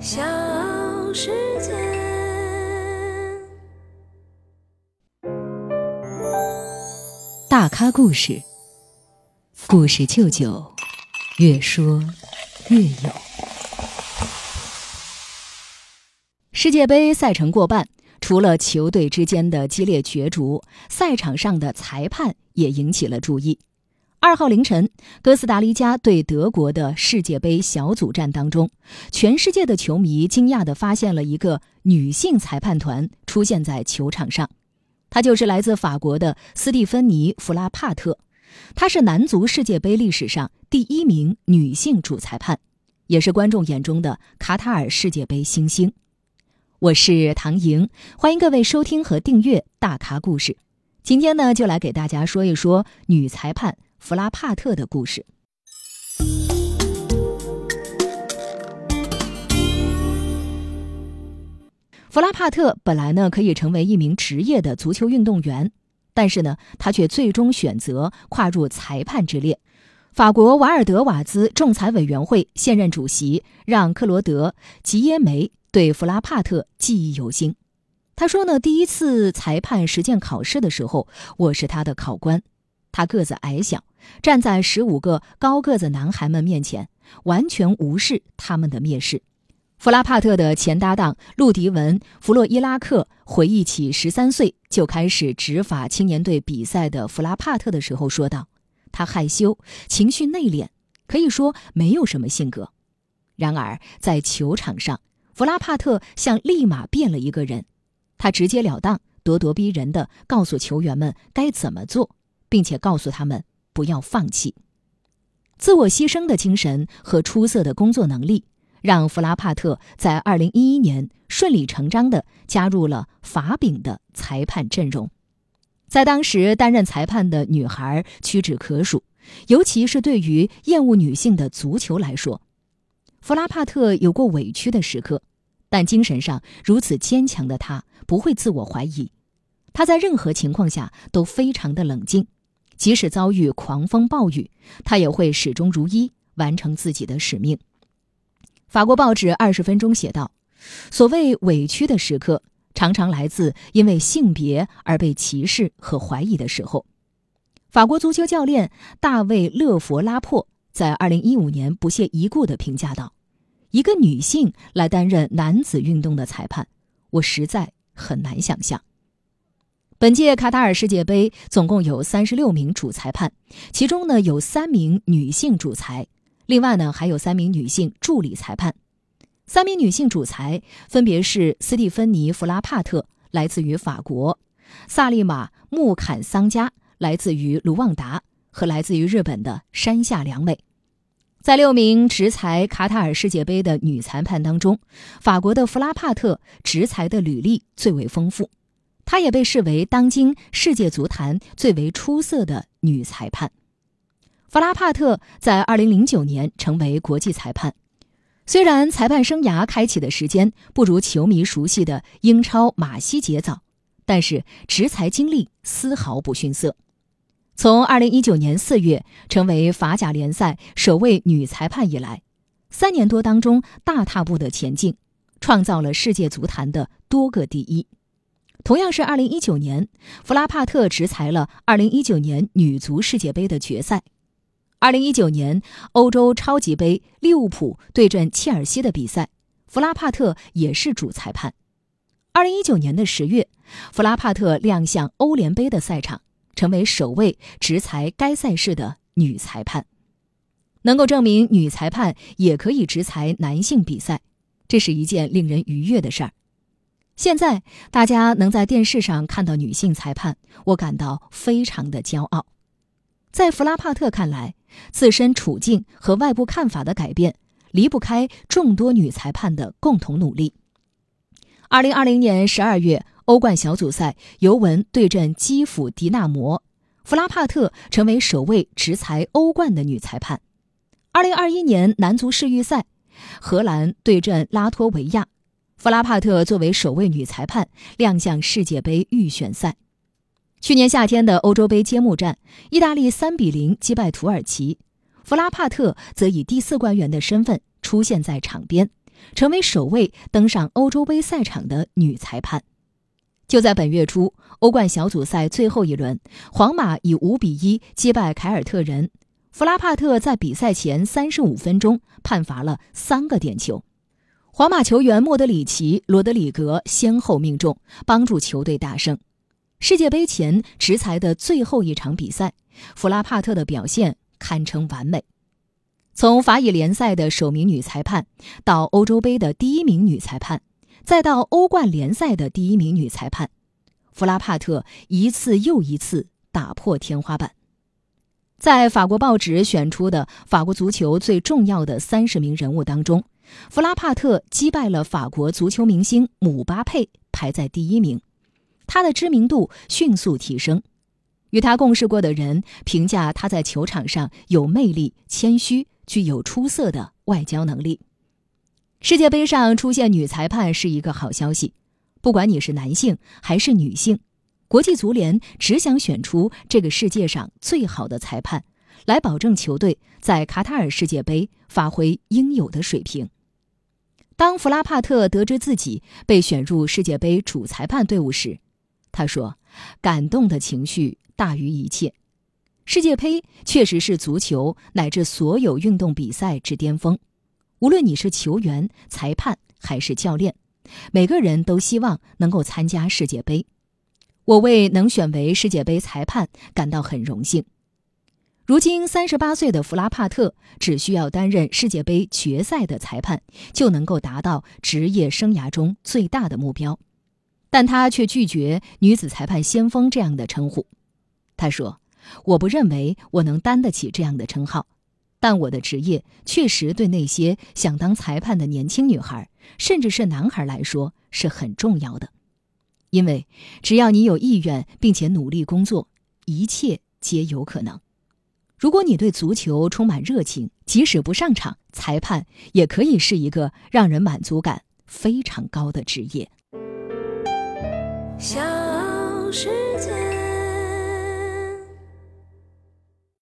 小世界。大咖故事，故事舅舅，越说越有。世界杯赛程过半，除了球队之间的激烈角逐，赛场上的裁判也引起了注意。二号凌晨，哥斯达黎加对德国的世界杯小组战当中，全世界的球迷惊讶地发现了一个女性裁判团出现在球场上，她就是来自法国的斯蒂芬妮·弗拉帕特，她是男足世界杯历史上第一名女性主裁判，也是观众眼中的卡塔尔世界杯新星。我是唐莹，欢迎各位收听和订阅《大咖故事》。今天呢，就来给大家说一说女裁判。弗拉帕特的故事。弗拉帕特本来呢可以成为一名职业的足球运动员，但是呢，他却最终选择跨入裁判之列。法国瓦尔德瓦兹仲裁委员会现任主席让·克罗德·吉耶梅对弗拉帕特记忆犹新。他说呢，第一次裁判实践考试的时候，我是他的考官。他个子矮小，站在十五个高个子男孩们面前，完全无视他们的蔑视。弗拉帕特的前搭档路迪文·弗洛伊拉克回忆起十三岁就开始执法青年队比赛的弗拉帕特的时候说道：“他害羞，情绪内敛，可以说没有什么性格。然而在球场上，弗拉帕特像立马变了一个人。他直截了当、咄咄逼人地告诉球员们该怎么做。”并且告诉他们不要放弃，自我牺牲的精神和出色的工作能力，让弗拉帕特在二零一一年顺理成章地加入了法丙的裁判阵容。在当时担任裁判的女孩屈指可数，尤其是对于厌恶女性的足球来说，弗拉帕特有过委屈的时刻，但精神上如此坚强的她不会自我怀疑，她在任何情况下都非常的冷静。即使遭遇狂风暴雨，他也会始终如一完成自己的使命。法国报纸《二十分钟》写道：“所谓委屈的时刻，常常来自因为性别而被歧视和怀疑的时候。”法国足球教练大卫·勒佛拉珀在二零一五年不屑一顾地评价道：“一个女性来担任男子运动的裁判，我实在很难想象。”本届卡塔尔世界杯总共有三十六名主裁判，其中呢有三名女性主裁，另外呢还有三名女性助理裁判。三名女性主裁分别是斯蒂芬妮·弗拉帕特，来自于法国；萨利玛·穆坎桑加，来自于卢旺达；和来自于日本的山下良美。在六名执裁卡塔尔世界杯的女裁判当中，法国的弗拉帕特执裁的履历最为丰富。她也被视为当今世界足坛最为出色的女裁判。弗拉帕特在2009年成为国际裁判，虽然裁判生涯开启的时间不如球迷熟悉的英超马西杰早，但是执裁经历丝毫不逊色。从2019年4月成为法甲联赛首位女裁判以来，三年多当中大踏步的前进，创造了世界足坛的多个第一。同样是2019年，弗拉帕特执裁了2019年女足世界杯的决赛。2019年欧洲超级杯利物浦对阵切尔西的比赛，弗拉帕特也是主裁判。2019年的十月，弗拉帕特亮相欧联杯的赛场，成为首位执裁该赛事的女裁判。能够证明女裁判也可以执裁男性比赛，这是一件令人愉悦的事儿。现在大家能在电视上看到女性裁判，我感到非常的骄傲。在弗拉帕特看来，自身处境和外部看法的改变离不开众多女裁判的共同努力。二零二零年十二月，欧冠小组赛尤文对阵基辅迪纳摩，弗拉帕特成为首位执裁欧冠的女裁判。二零二一年男足世预赛，荷兰对阵拉脱维亚。弗拉帕特作为首位女裁判亮相世界杯预选赛。去年夏天的欧洲杯揭幕战，意大利三比零击败土耳其，弗拉帕特则以第四官员的身份出现在场边，成为首位登上欧洲杯赛场的女裁判。就在本月初，欧冠小组赛最后一轮，皇马以五比一击败凯尔特人。弗拉帕特在比赛前三十五分钟判罚了三个点球，皇马球员莫德里奇、罗德里格先后命中，帮助球队大胜。世界杯前执裁的最后一场比赛，弗拉帕特的表现堪称完美。从法乙联赛的首名女裁判，到欧洲杯的第一名女裁判，再到欧冠联赛的第一名女裁判，弗拉帕特一次又一次打破天花板。在法国报纸选出的法国足球最重要的三十名人物当中，弗拉帕特击败了法国足球明星姆巴佩，排在第一名。他的知名度迅速提升，与他共事过的人评价他在球场上有魅力、谦虚，具有出色的外交能力。世界杯上出现女裁判是一个好消息，不管你是男性还是女性。国际足联只想选出这个世界上最好的裁判，来保证球队在卡塔尔世界杯发挥应有的水平。当弗拉帕特得知自己被选入世界杯主裁判队伍时，他说：“感动的情绪大于一切。世界杯确实是足球乃至所有运动比赛之巅峰。无论你是球员、裁判还是教练，每个人都希望能够参加世界杯。”我为能选为世界杯裁判感到很荣幸。如今三十八岁的弗拉帕特只需要担任世界杯决赛的裁判，就能够达到职业生涯中最大的目标，但他却拒绝“女子裁判先锋”这样的称呼。他说：“我不认为我能担得起这样的称号，但我的职业确实对那些想当裁判的年轻女孩，甚至是男孩来说是很重要的。”因为只要你有意愿，并且努力工作，一切皆有可能。如果你对足球充满热情，即使不上场，裁判也可以是一个让人满足感非常高的职业。小时。